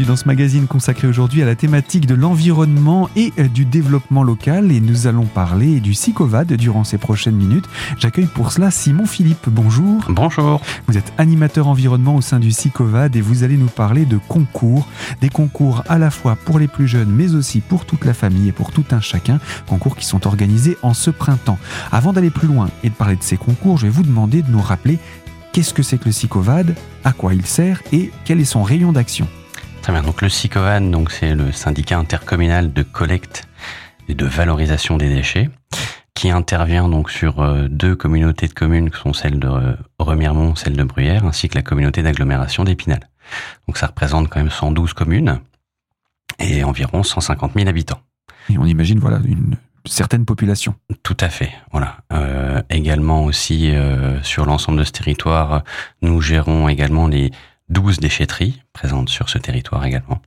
bienvenue dans ce magazine consacré aujourd'hui à la thématique de l'environnement et euh, du développement local et nous allons parler du SICOVAD durant ces prochaines minutes. J'accueille pour cela Simon Philippe, bonjour. Bonjour. Vous êtes animateur environnement au sein du SICOVAD et vous allez nous parler de concours, des concours à la fois pour les plus jeunes mais aussi pour toute la famille et pour tout un chacun, concours qui sont organisés en ce printemps. Avant d'aller plus loin et de parler de ces concours, je vais vous demander de nous rappeler Qu'est-ce que c'est que le SICOVAD À quoi il sert Et quel est son rayon d'action Très bien. Donc le SICOVAD, donc c'est le syndicat intercommunal de collecte et de valorisation des déchets, qui intervient donc sur euh, deux communautés de communes, qui sont celles de euh, Remiremont, celle de Bruyères, ainsi que la communauté d'agglomération d'Épinal. Donc ça représente quand même 112 communes et environ 150 000 habitants. Et on imagine voilà une certaines populations. Tout à fait. Voilà. Euh, également aussi euh, sur l'ensemble de ce territoire, nous gérons également les 12 déchetteries présentes sur ce territoire également.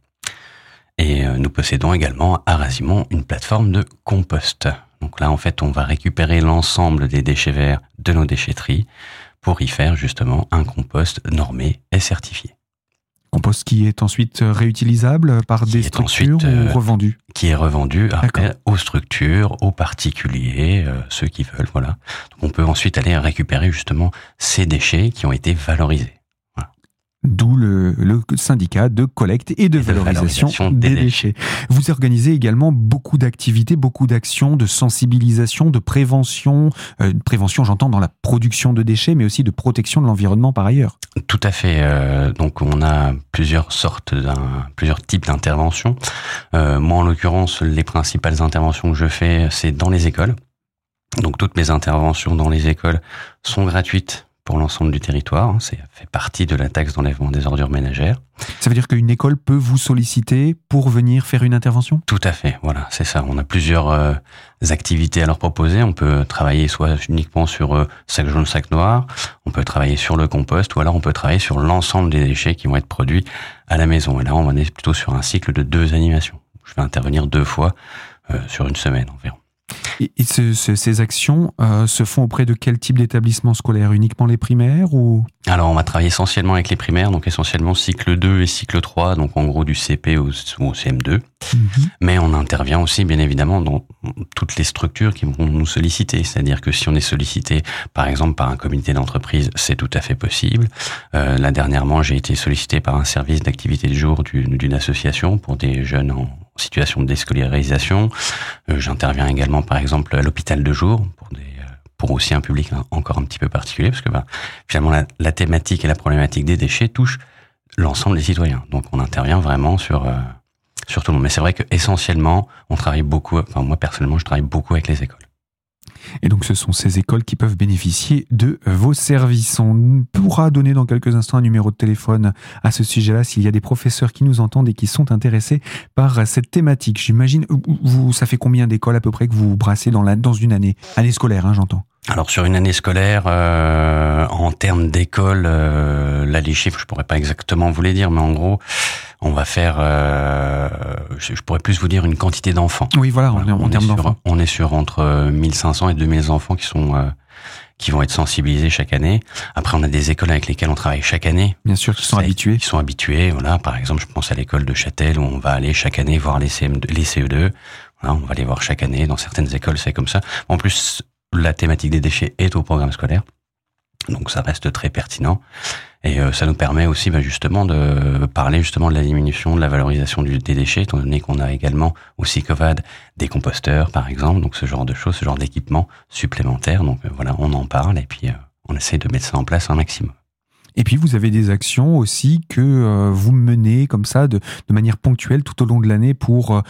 Et euh, nous possédons également à Razimont une plateforme de compost. Donc là, en fait, on va récupérer l'ensemble des déchets verts de nos déchetteries pour y faire justement un compost normé et certifié. Compost qui est ensuite réutilisable par des structures ou euh, revendu Qui est revendu après aux structures, aux particuliers, euh, ceux qui veulent, voilà. Donc on peut ensuite aller récupérer justement ces déchets qui ont été valorisés. D'où le, syndicat de collecte et de, valorisation, des, déchets. Vous organisez également beaucoup d'activités, beaucoup d'actions de sensibilisation, de prévention, euh, prévention j'entends dans la production de déchets, mais aussi de protection de l'environnement par ailleurs. Tout à fait. Euh, donc on a plusieurs sortes, plusieurs types d'interventions. Euh, moi en l'occurrence, les principales interventions que je fais, c'est dans les écoles. Donc toutes mes interventions dans les écoles sont gratuites pour l'ensemble du territoire. Hein. C'est fait partie de la taxe d'enlèvement des ordures ménagères. Ça veut dire qu'une école peut vous solliciter pour venir faire une intervention? Tout à fait, voilà, c'est ça. On a plusieurs euh, activités à leur proposer. On peut travailler soit uniquement sur euh, sac jaune, sac noir, on peut travailler sur le compost, ou alors on peut travailler sur l'ensemble des déchets qui vont être produits à la maison. Et là, on est plutôt sur un cycle de deux animations. Je vais intervenir deux fois euh, sur une semaine environ. Et, ces actions euh, se font auprès de quel type d'établissement scolaire Uniquement les primaires ou? Alors, on va travailler essentiellement avec les primaires, donc essentiellement cycle 2 et cycle 3, donc en gros du CP au, CM2. Mhm. Mais on intervient aussi, bien évidemment, dans toutes les structures qui vont nous solliciter. C'est-à-dire que si on est sollicité, par exemple, par un comité d'entreprise, c'est tout à fait possible. Euh, là, dernièrement, j'ai été sollicité par un service d'activité de jour d'une association pour des jeunes en, situation de déscolarisation. Euh, j'interviens également, par exemple, à l'hôpital de jour pour euh, aussi un public encore un petit peu particulier, parce que bah, finalement la, thématique et la problématique des déchets touchent l'ensemble des citoyens. Donc on intervient vraiment sur euh, sur tout le monde. Mais c'est vrai que essentiellement, on travaille beaucoup. Enfin moi personnellement, je travaille beaucoup avec les écoles. Et donc ce sont ces écoles qui peuvent bénéficier de vos services. On pourra donner dans quelques instants un numéro de téléphone à ce sujet-là s'il y a des professeurs qui nous entendent et qui sont intéressés par cette thématique. J'imagine, vous, ça fait combien d'écoles à peu près que vous brassez dans, la, dans une année? Année scolaire, hein, j'entends. Alors sur une année scolaire, euh, en termes d'école, euh, là les chiffres je pourrais pas exactement vous les dire, mais en gros, on va faire, euh, je, pourrais plus vous dire une quantité d'enfants. Oui, voilà, en, on, termes d'enfants. On est sur entre 1500 et 2000 enfants qui sont euh, qui vont être sensibilisés chaque année. Après, on a des écoles avec lesquelles on travaille chaque année. Bien sûr, qui sont habitués. Qui sont habitués, voilà. Par exemple, je pense à l'école de Châtel où on va aller chaque année voir les, CM2, les CE2. Voilà, on va les voir chaque année. Dans certaines écoles, c'est comme ça. En plus, la thématique des déchets est au programme scolaire. Donc ça reste très pertinent. Et euh, ça nous permet aussi bah, justement de parler justement de la diminution, de la valorisation des déchets, étant donné qu'on a également aussi COVAD des composteurs par exemple, donc ce genre de choses, ce genre d'équipement supplémentaire. Donc euh, voilà, on en parle et puis euh, on essaie de mettre ça en place un maximum. Et puis vous avez des actions aussi que euh, vous menez comme ça de, de, manière ponctuelle tout au long de l'année pour euh,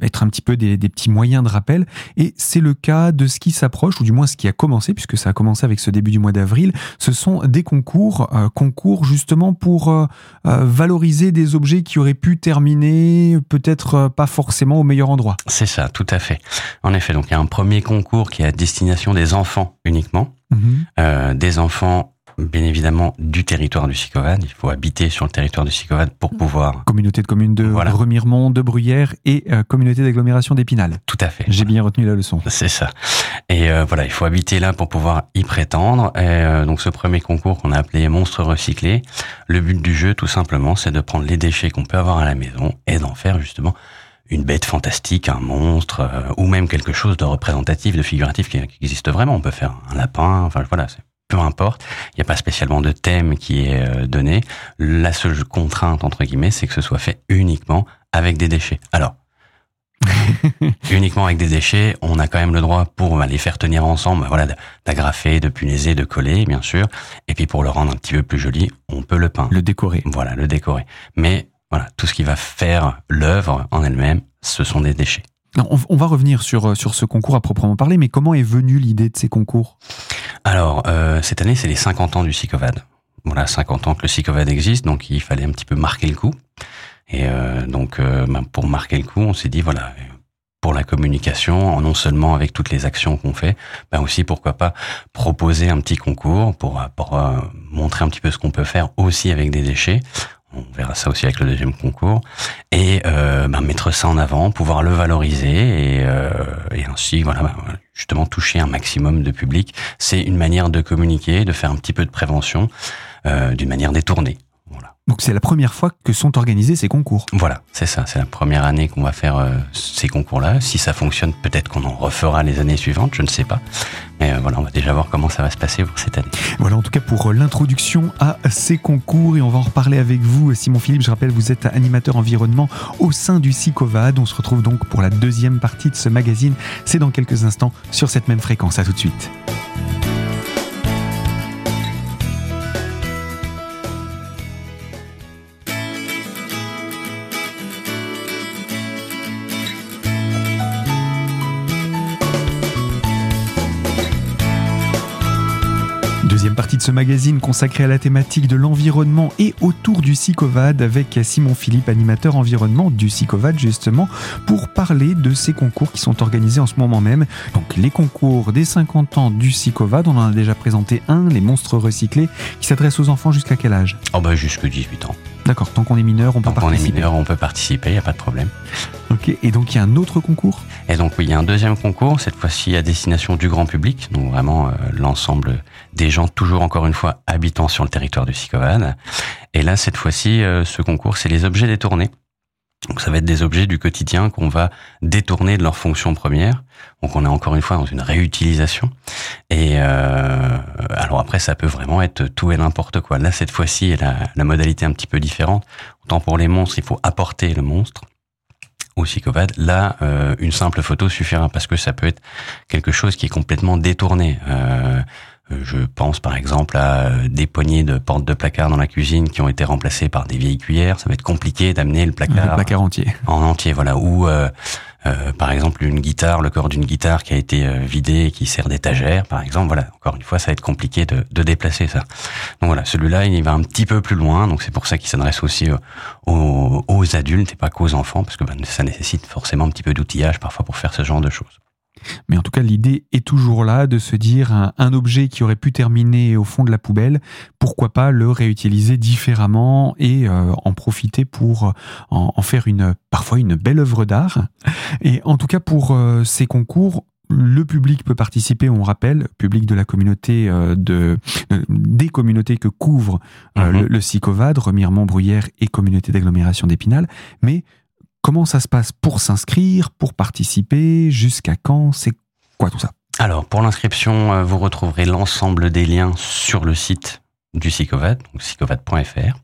être un petit peu des, des, petits moyens de rappel. Et c'est le cas de ce qui s'approche, ou du moins ce qui a commencé, puisque ça a commencé avec ce début du mois d'avril. Ce sont des concours, euh, concours justement pour valoriser des objets qui auraient pu terminer peut-être pas forcément au meilleur endroit. C'est ça, tout à fait. En effet, donc il y a un premier concours qui est à destination des enfants uniquement, mhm. des enfants bien évidemment du territoire du Sicovad. Il faut habiter sur le territoire du Sicovad pour mm. pouvoir. Communauté de communes de Remiremont, de Bruyères et euh, communauté d'agglomération d'Épinal. Tout à fait. J'ai bien retenu la leçon. C'est ça. Et euh, voilà, il faut habiter là pour pouvoir y prétendre. Et, euh, donc ce premier concours qu'on a appelé Monstres recyclés, le but du jeu, tout simplement, c'est de prendre les déchets qu'on peut avoir à la maison et d'en faire justement une bête fantastique, un monstre, ou même quelque chose de représentatif, de figuratif qui, qui, existe vraiment. On peut faire un lapin, enfin voilà, c'est peu importe. Il n'y a pas spécialement de thème qui est euh, donné. La seule contrainte, entre guillemets, c'est que ce soit fait uniquement avec des déchets. Alors, uniquement avec des déchets, on a quand même le droit pour bah, les faire tenir ensemble, bah, voilà, d'agrafer, de punaiser, de coller, bien sûr. Et puis pour le rendre un petit peu plus joli, on peut le peindre. Le décorer. Voilà, le décorer. Mais voilà, tout ce qui va faire l'œuvre en elle-même, ce sont des déchets. On, va revenir sur, euh, sur ce concours à proprement parler, mais comment est venue l'idée de ces concours? Alors, euh, cette année, c'est les 50 ans du SICOVAD. Voilà, 50 ans que le SICOVAD existe, donc il fallait un petit peu marquer le coup. Et euh, donc, ben, pour marquer le coup, on s'est dit, voilà, pour la communication, non seulement avec toutes les actions qu'on fait, ben aussi, pourquoi pas, proposer un petit concours pour montrer un petit peu ce qu'on peut faire aussi avec des déchets on verra ça aussi avec le deuxième concours, et euh, bah, mettre ça en avant, pouvoir le valoriser et, euh, ainsi bah, justement toucher un maximum de public. C'est une manière de communiquer, de faire un petit peu de prévention euh, d'une manière détournée. Donc c'est la première fois que sont organisés ces concours. Voilà, c'est ça. C'est la première année qu'on va faire euh, ces concours-là. Si ça fonctionne, peut-être qu'on en refera les années suivantes, je ne sais pas. Mais euh, voilà, on va déjà voir comment ça va se passer pour cette année. Voilà, en tout cas pour euh, l'introduction à ces concours et on va en reparler avec vous, Simon Philippe. Je rappelle, vous êtes animateur environnement au sein du SICOVAD. On se retrouve donc pour la deuxième partie de ce magazine. C'est dans quelques instants sur cette même fréquence. À tout de suite. Ce magazine consacré à la thématique de l'environnement et autour du SICOVAD avec Simon Philippe, animateur environnement du SICOVAD justement, pour parler de ces concours qui sont organisés en ce moment même. Donc les concours des 50 ans du SICOVAD, on en a déjà présenté un, les monstres recyclés, qui s'adresse aux enfants jusqu'à quel âge? Oh bah jusque 18 ans. D'accord, tant qu'on est mineur, on peut participer. Tant qu'on est mineur, on peut participer, il n'y a pas de problème. Ok, et donc il y a un autre concours? Et donc oui, il y a un deuxième concours, cette fois-ci à destination du grand public, donc vraiment euh, l'ensemble des gens, toujours encore une fois, habitant sur le territoire du Sicovan. Et là, cette fois-ci, euh, ce concours, c'est les objets détournés. Donc ça va être des objets du quotidien qu'on va détourner de leur fonction première. Donc on est encore une fois dans une réutilisation. Et euh, alors après ça peut vraiment être tout et n'importe quoi. Là cette fois-ci la, la modalité est un petit peu différente. Autant pour les monstres il faut apporter le monstre au psychopathe. Là euh, une simple photo suffira parce que ça peut être quelque chose qui est complètement détourné. Euh, je pense par exemple à euh, des poignées de portes de placard dans la cuisine qui ont été remplacées par des vieilles cuillères. Ça va être compliqué d'amener le placard, le placard entier. En entier, voilà. Ou euh, par exemple une guitare, le corps d'une guitare qui a été vidé et qui sert d'étagère, par exemple. Voilà. Encore une fois, ça va être compliqué de, de déplacer ça. Donc voilà, celui-là, il va un petit peu plus loin. Donc c'est pour ça qu'il s'adresse aussi aux, aux, adultes et pas qu'aux enfants, parce que ben, ça nécessite forcément un petit peu d'outillage parfois pour faire ce genre de choses. Mais en tout cas, l'idée est toujours là de se dire un, objet qui aurait pu terminer au fond de la poubelle, pourquoi pas le réutiliser différemment et euh, en profiter pour en, faire une parfois une belle œuvre d'art. Et en tout cas, pour euh, ces concours, le public peut participer, on rappelle, public de la communauté euh, de des communautés que couvre mhm. le, le SICOVAD, Remiremont, Bruyère et communauté d'agglomération d'Épinal, mais Comment ça se passe pour s'inscrire, pour participer, jusqu'à quand, c'est quoi tout ça? Alors pour l'inscription, euh, vous retrouverez l'ensemble des liens sur le site du SICOVAD, donc sicovad.fr,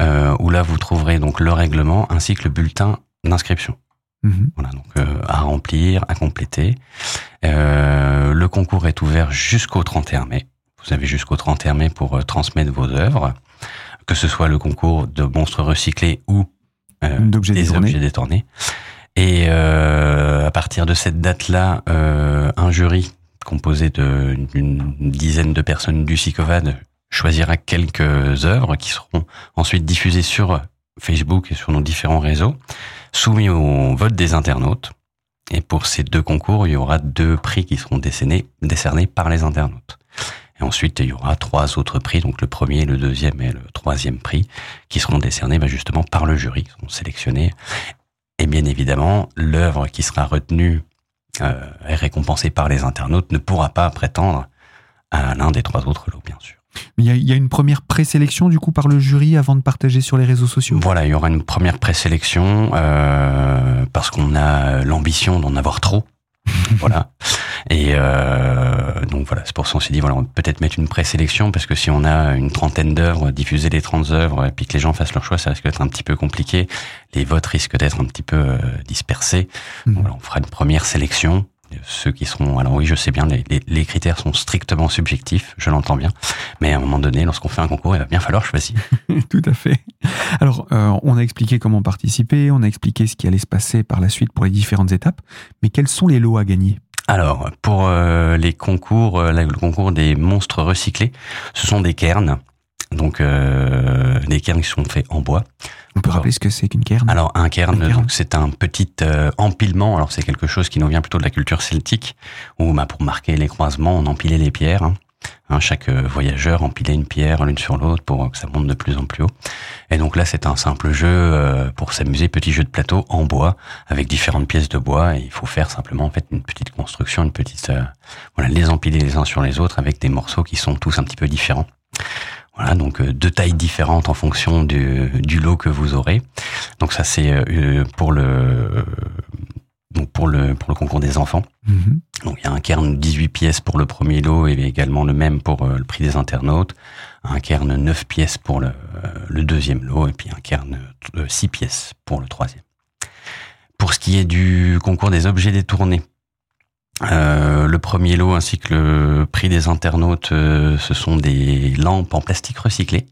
euh, où là vous trouverez donc le règlement ainsi que le bulletin d'inscription. Mhm. Voilà, donc euh, à remplir, à compléter. le concours est ouvert jusqu'au 31 mai. Vous avez jusqu'au 31 mai pour transmettre vos œuvres, que ce soit le concours de monstres recyclés ou d'objets détournés. Et euh, à partir de cette date-là, euh, un jury composé d'une dizaine de personnes du SICOVAD choisira quelques œuvres qui seront ensuite diffusées sur Facebook et sur nos différents réseaux, soumis au vote des internautes. Et pour ces deux concours, il y aura deux prix qui seront décernés, décernés par les internautes. Et ensuite, il y aura trois autres prix, donc le premier, le deuxième et le troisième prix, qui seront décernés bah, justement par le jury, qui seront sélectionnés. Et bien évidemment, l'œuvre qui sera retenue euh, et récompensée par les internautes ne pourra pas prétendre à l'un des trois autres lots, bien sûr. Il y, a, il y a une première présélection du coup par le jury avant de partager sur les réseaux sociaux? Voilà, il y aura une première présélection euh, parce qu'on a l'ambition d'en avoir trop. voilà. Et euh, donc voilà, c'est pour ça qu'on s'est dit voilà, on peut peut-être mettre une présélection parce que si on a une trentaine d'œuvres, diffuser les 30 œuvres et puis que les gens fassent leur choix, ça risque d'être un petit peu compliqué. Les votes risquent d'être un petit peu euh, dispersés. Donc voilà, on fera une première sélection. Ceux qui seront, alors oui, je sais bien, les, les, les critères sont strictement subjectifs, je l'entends bien, mais à un moment donné, lorsqu'on fait un concours, il va bien falloir choisir. Tout à fait. Alors, euh, on a expliqué comment participer, on a expliqué ce qui allait se passer par la suite pour les différentes étapes, mais quels sont les lots à gagner? Alors, pour euh, les concours, euh, le concours des monstres recyclés, ce sont des cairns. Donc, euh, des cairns qui sont faits en bois. On peut rappeler ce que c'est qu'une cairn? Alors, un cairn, c'est un petit euh, empilement. Alors, c'est quelque chose qui nous vient plutôt de la culture celtique, où bah, pour marquer les croisements, on empilait les pierres. hein. Hein, chaque euh, voyageur empilait une pierre l'une sur l'autre pour que ça monte de plus en plus haut. Et donc là, c'est un simple jeu euh, pour s'amuser, petit jeu de plateau en bois avec différentes pièces de bois. Et il faut faire simplement en fait une petite construction, une petite euh, voilà, les empiler les uns sur les autres avec des morceaux qui sont tous un petit peu différents. Voilà, donc euh, deux tailles différentes en fonction du, du lot que vous aurez. Donc ça, c'est euh, pour le donc pour le pour le concours des enfants. Mhm. Donc il y a un cairn 18 pièces pour le premier lot et également le même pour euh, le prix des internautes, un cairn 9 pièces pour le, euh, le deuxième lot et puis un cairn euh, 6 pièces pour le troisième. Pour ce qui est du concours des objets détournés, euh, le premier lot ainsi que le prix des internautes, euh, ce sont des lampes en plastique recyclé.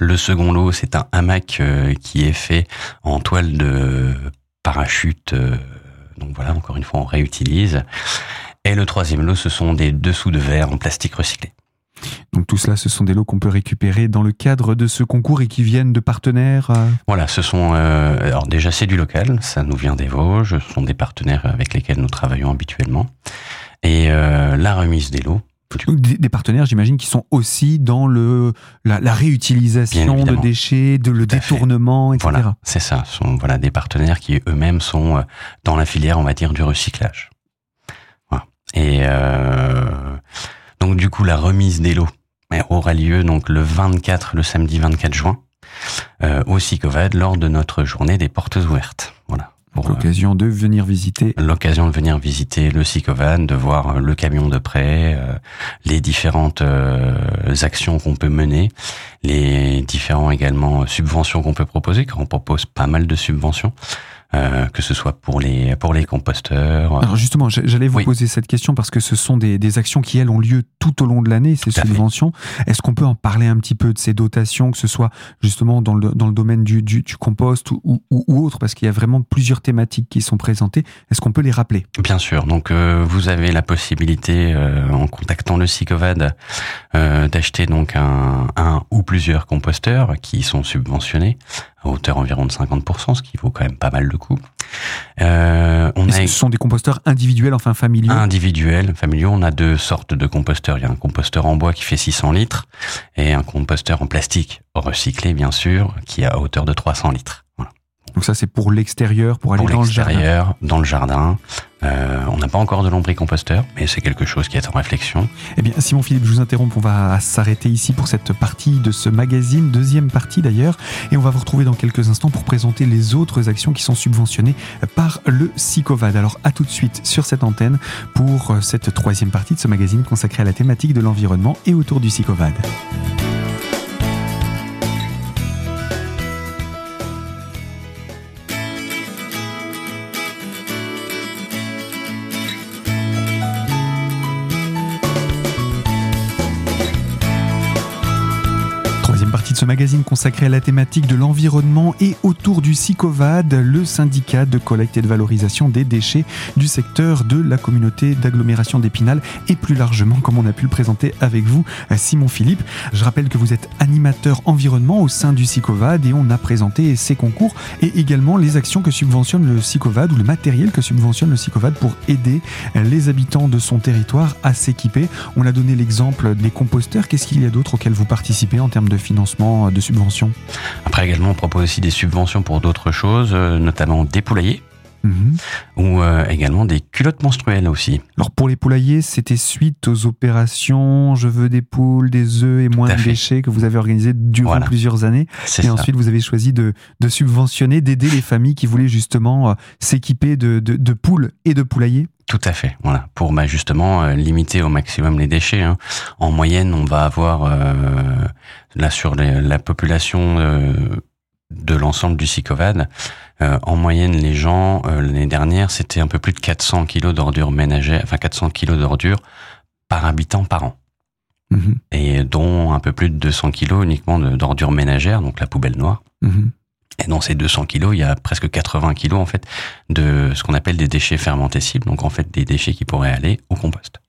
Le second lot, c'est un hamac euh, qui est fait en toile de parachute. donc voilà, encore une fois, on réutilise. Et le troisième lot, ce sont des dessous de verre en plastique recyclé. Donc tout cela, ce sont des lots qu'on peut récupérer dans le cadre de ce concours et qui viennent de partenaires. euh, Voilà, ce sont euh, alors déjà c'est du local, ça nous vient des Vosges, ce sont des partenaires avec lesquels nous travaillons habituellement. Et euh, la remise des lots, Des, partenaires, j'imagine, qui sont aussi dans le la, réutilisation de déchets, de le Tout détournement, etc. Voilà, c'est ça. Ce sont voilà des partenaires qui eux-mêmes sont dans la filière, on va dire, du recyclage. Voilà. Et euh, donc du coup, la remise des lots aura lieu donc le 24, le samedi 24 juin, euh, au Sicovad lors de notre journée des portes ouvertes. Voilà. Pour, euh, L'occasion de venir visiter. l'occasion de venir visiter le Sicovan, de voir euh, le camion de près, euh, les différentes euh, actions qu'on peut mener, les différents également euh, subventions qu'on peut proposer, car on propose pas mal de subventions, euh, que ce soit pour les pour les composteurs. Alors justement, j'allais vous Oui. poser cette question parce que ce sont des, des actions qui, elles, ont lieu tout au long de l'année, ces subventions. Est-ce qu'on peut en parler un petit peu de ces dotations, que ce soit justement dans le, dans le domaine du, du, du compost ou, ou, ou autre, parce qu'il y a vraiment plusieurs thématiques qui sont présentées. Est-ce qu'on peut les rappeler? Bien sûr. Donc euh, vous avez la possibilité, euh, en contactant le Sicovad, euh, d'acheter donc un, un ou plusieurs composteurs qui sont subventionnés à hauteur environ de 50%, ce qui vaut quand même pas mal de coûts. Euh, on a ce sont des composteurs individuels, enfin familiaux individuels, familiaux. On a deux sortes de composteurs. Il y a un composteur en bois qui fait 600 litres et un composteur en plastique recyclé, bien sûr, qui est à hauteur de 300 litres. Voilà. Donc ça, c'est pour l'extérieur, pour aller Pour dans le jardin. l'extérieur, dans le jardin. Euh, on n'a pas encore de lombricomposteur, mais c'est quelque chose qui est en réflexion. Eh bien, Simon Philippe, je vous interromps. On va s'arrêter ici pour cette partie de ce magazine, deuxième partie d'ailleurs. Et on va vous retrouver dans quelques instants pour présenter les autres actions qui sont subventionnées par le SICOVAD. Alors, à tout de suite sur cette antenne pour cette troisième partie de ce magazine consacré à la thématique de l'environnement et autour du SICOVAD. Ce magazine consacré à la thématique de l'environnement et autour du SICOVAD, le syndicat de collecte et de valorisation des déchets du secteur de la communauté d'agglomération d'Épinal et plus largement, comme on a pu le présenter avec vous, Simon Philippe. Je rappelle que vous êtes animateur environnement au sein du SICOVAD et on a présenté ses concours et également les actions que subventionne le SICOVAD ou le matériel que subventionne le SICOVAD pour aider les habitants de son territoire à s'équiper. On a donné l'exemple des composteurs. Qu'est-ce qu'il y a d'autre auxquels vous participez en termes de financement, de subventions Après également, on propose aussi des subventions pour d'autres choses, euh, notamment des poulaillers. Mhm. ou euh, également des culottes menstruelles aussi. Alors pour les poulaillers, c'était suite aux opérations Je veux des poules, des œufs et moins de déchets que vous avez organisées durant plusieurs années. Et ensuite, vous avez choisi de, subventionner, d'aider les familles qui voulaient justement euh, s'équiper de, de, poules et de poulaillers. Tout à fait, voilà, pour bah, justement euh, limiter au maximum les déchets. Hein. En moyenne, on va avoir là sur la population de l'ensemble du SICOVAD. Euh, en moyenne, les gens, euh, l'année dernière, c'était un peu plus de 400 kilos d'ordures ménagères, enfin 400 kilos d'ordures par habitant par an. Mhm. Et dont un peu plus de 200 kilos uniquement d'ordures ménagères, donc la poubelle noire. Mhm. Et dans ces 200 kilos, il y a presque 80 kilos en fait de ce qu'on appelle des déchets fermentescibles, donc en fait des déchets qui pourraient aller au compost.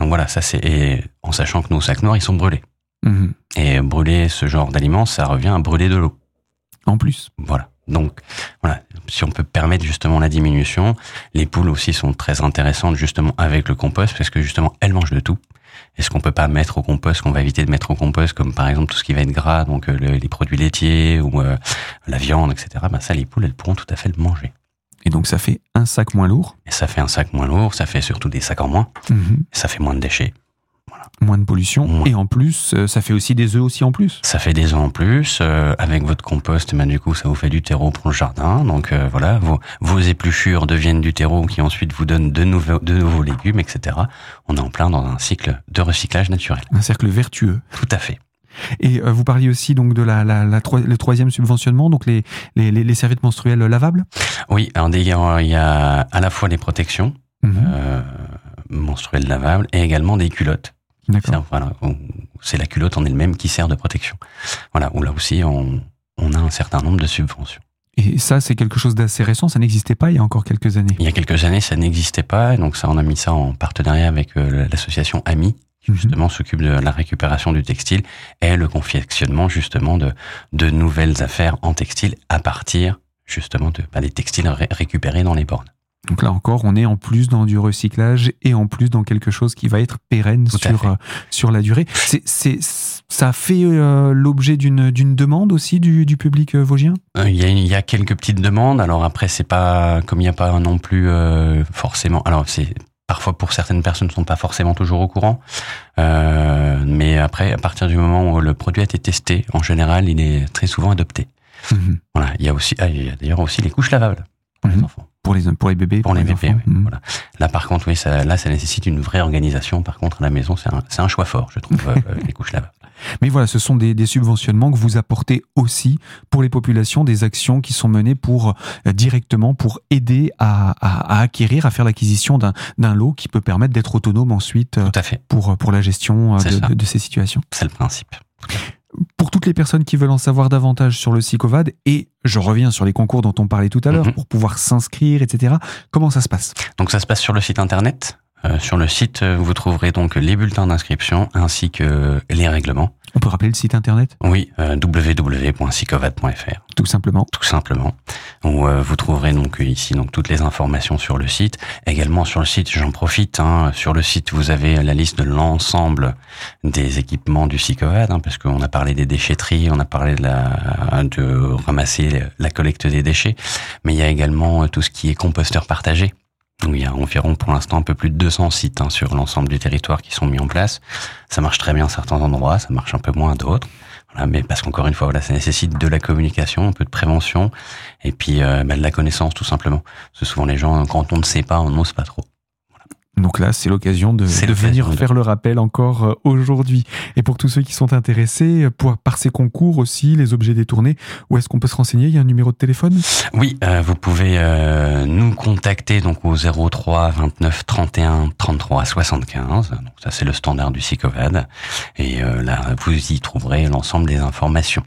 Donc voilà, ça c'est en sachant que nos sacs noirs ils sont brûlés. Mhm. Et brûler ce genre d'aliments, ça revient à brûler de l'eau. En plus. Voilà. Donc voilà, si on peut permettre justement la diminution, les poules aussi sont très intéressantes justement avec le compost parce que justement elles mangent de tout. Est-ce qu'on peut pas mettre au compost, qu'on va éviter de mettre au compost, comme par exemple tout ce qui va être gras, donc euh, les produits laitiers ou euh, la viande, etc. Ben ça, les poules, elles pourront tout à fait le manger. Et donc ça fait un sac moins lourd. Et ça fait un sac moins lourd, ça fait surtout des sacs en moins. Mhm. Ça fait moins de déchets moins de pollution. Et en plus, euh, ça fait aussi des œufs aussi en plus. Ça fait des œufs en plus. Euh, avec votre compost, ben, du coup, ça vous fait du terreau pour le jardin. Donc euh, voilà, vos, vos épluchures deviennent du terreau qui ensuite vous donne de nouveaux, de nouveaux légumes, etc. On est en plein dans un cycle de recyclage naturel. Un cercle vertueux. Tout à fait. Et vous parliez aussi donc de la, la, la le troisième subventionnement, donc les, les, les, serviettes menstruelles lavables. Oui, alors il y a à la fois les protections mhm. menstruelles lavables et également des culottes voilà, c'est la culotte en elle-même qui sert de protection. Voilà, où là aussi on, a un certain nombre de subventions. Et ça, c'est quelque chose d'assez récent, ça n'existait pas il y a encore quelques années. Il y a quelques années, ça n'existait pas, donc ça, on a mis ça en partenariat avec euh, l'association AMI, qui mhm. justement s'occupe de la récupération du textile et le confectionnement justement de, de nouvelles affaires en textile à partir justement de bah, des textiles récupérés dans les bornes. Donc là encore, on est en plus dans du recyclage et en plus dans quelque chose qui va être pérenne sur, euh, sur la durée. C'est, ça fait euh, l'objet d'une, d'une demande aussi du, du public euh, vosgien? Il y, a, il y a quelques petites demandes. Alors après, c'est pas comme il n'y a pas non plus forcément. Alors c'est parfois pour certaines personnes ne sont pas forcément toujours au courant. mais après, à partir du moment où le produit a été testé, en général, il est très souvent adopté. Mhm. Voilà. Il y a aussi, ah, il y a d'ailleurs aussi les couches lavables pour les mhm. enfants. Pour les, pour les bébés Pour, les, bébés, mhm. voilà. Là, par contre, oui, ça, là, ça nécessite une vraie organisation. Par contre, à la maison, c'est un, un, choix fort, je trouve, euh, les couches lavables. Mais voilà, ce sont des, des, subventionnements que vous apportez aussi pour les populations, des actions qui sont menées pour euh, directement pour aider à, à, à acquérir, à faire l'acquisition d'un lot qui peut permettre d'être autonome ensuite Tout à fait. Pour, pour la gestion euh, de, de, de, ces situations. C'est le principe toutes les personnes qui veulent en savoir davantage sur le SICOVAD, et je reviens sur les concours dont on parlait tout à l'heure, mhm. pour pouvoir s'inscrire, etc., comment ça se passe? Donc ça se passe sur le site internet. Euh, sur le site, euh, vous trouverez donc les bulletins d'inscription ainsi que les règlements. On peut rappeler le site internet? Oui, euh. Tout simplement. Tout simplement. Où euh, vous trouverez donc ici donc toutes les informations sur le site. Également sur le site, j'en profite. Hein, sur le site, vous avez la liste de l'ensemble des équipements du Sicovad, hein, parce qu'on a parlé des déchetteries, on a parlé de la de ramasser la collecte des déchets, mais il y a également tout ce qui est composteur partagé il y a environ pour l'instant un peu plus de 200 sites hein, sur l'ensemble du territoire qui sont mis en place. Ça marche très bien à certains endroits, ça marche un peu moins à d'autres. Mais parce qu'encore une fois, voilà, ça nécessite de la communication, un peu de prévention, et puis euh, bah, de la connaissance tout simplement. Parce que souvent les gens, quand on ne sait pas, on n'ose pas trop. Donc là, c'est l'occasion de, de venir faire le rappel encore euh, aujourd'hui. Et pour tous ceux qui sont intéressés pour, par ces concours aussi, les objets détournés, où est-ce qu'on peut se renseigner? Il y a un numéro de téléphone? Oui, euh, vous pouvez euh, nous contacter donc au 03 29 31 33 75. Donc ça, c'est le standard du SICOVAD. Et là, vous y trouverez l'ensemble des informations.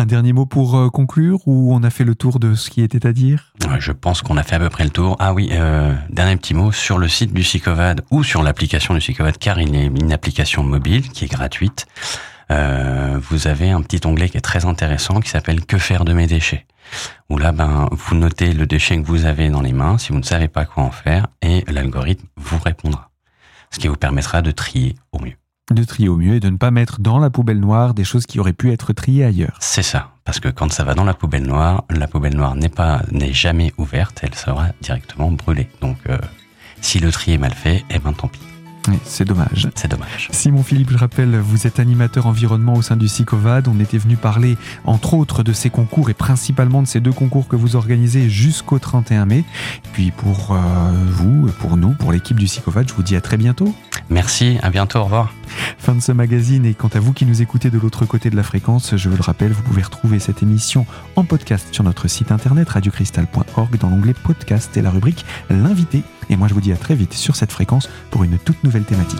Un dernier mot pour euh, conclure ou on a fait le tour de ce qui était à dire? Je pense qu'on a fait à peu près le tour. Ah oui, euh, dernier petit mot sur le site du Sicovad ou sur l'application du Sicovad car il est une application mobile qui est gratuite. Euh, vous avez un petit onglet qui est très intéressant qui s'appelle Que faire de mes déchets? Où là, ben, vous notez le déchet que vous avez dans les mains si vous ne savez pas quoi en faire et l'algorithme vous répondra. Ce qui vous permettra de trier au mieux de trier au mieux et de ne pas mettre dans la poubelle noire des choses qui auraient pu être triées ailleurs. C'est ça, parce que quand ça va dans la poubelle noire, la poubelle noire n'est pas n'est jamais ouverte, elle sera directement brûlée. Donc euh, si le tri est mal fait, eh ben tant pis. C'est dommage. C'est dommage. Simon Philippe, je rappelle, vous êtes animateur environnement au sein du SICOVAD. On était venu parler, entre autres, de ces concours et principalement de ces deux concours que vous organisez jusqu'au 31 mai. Et puis pour euh, vous, pour nous, pour l'équipe du SICOVAD, je vous dis à très bientôt. Merci, à bientôt, au revoir. Fin de ce magazine et quant à vous qui nous écoutez de l'autre côté de la fréquence, je vous le rappelle, vous pouvez retrouver cette émission en podcast sur notre site internet radiocristal.org dans l'onglet podcast et la rubrique l'invité. Et moi je vous dis à très vite sur cette fréquence pour une toute nouvelle thématique.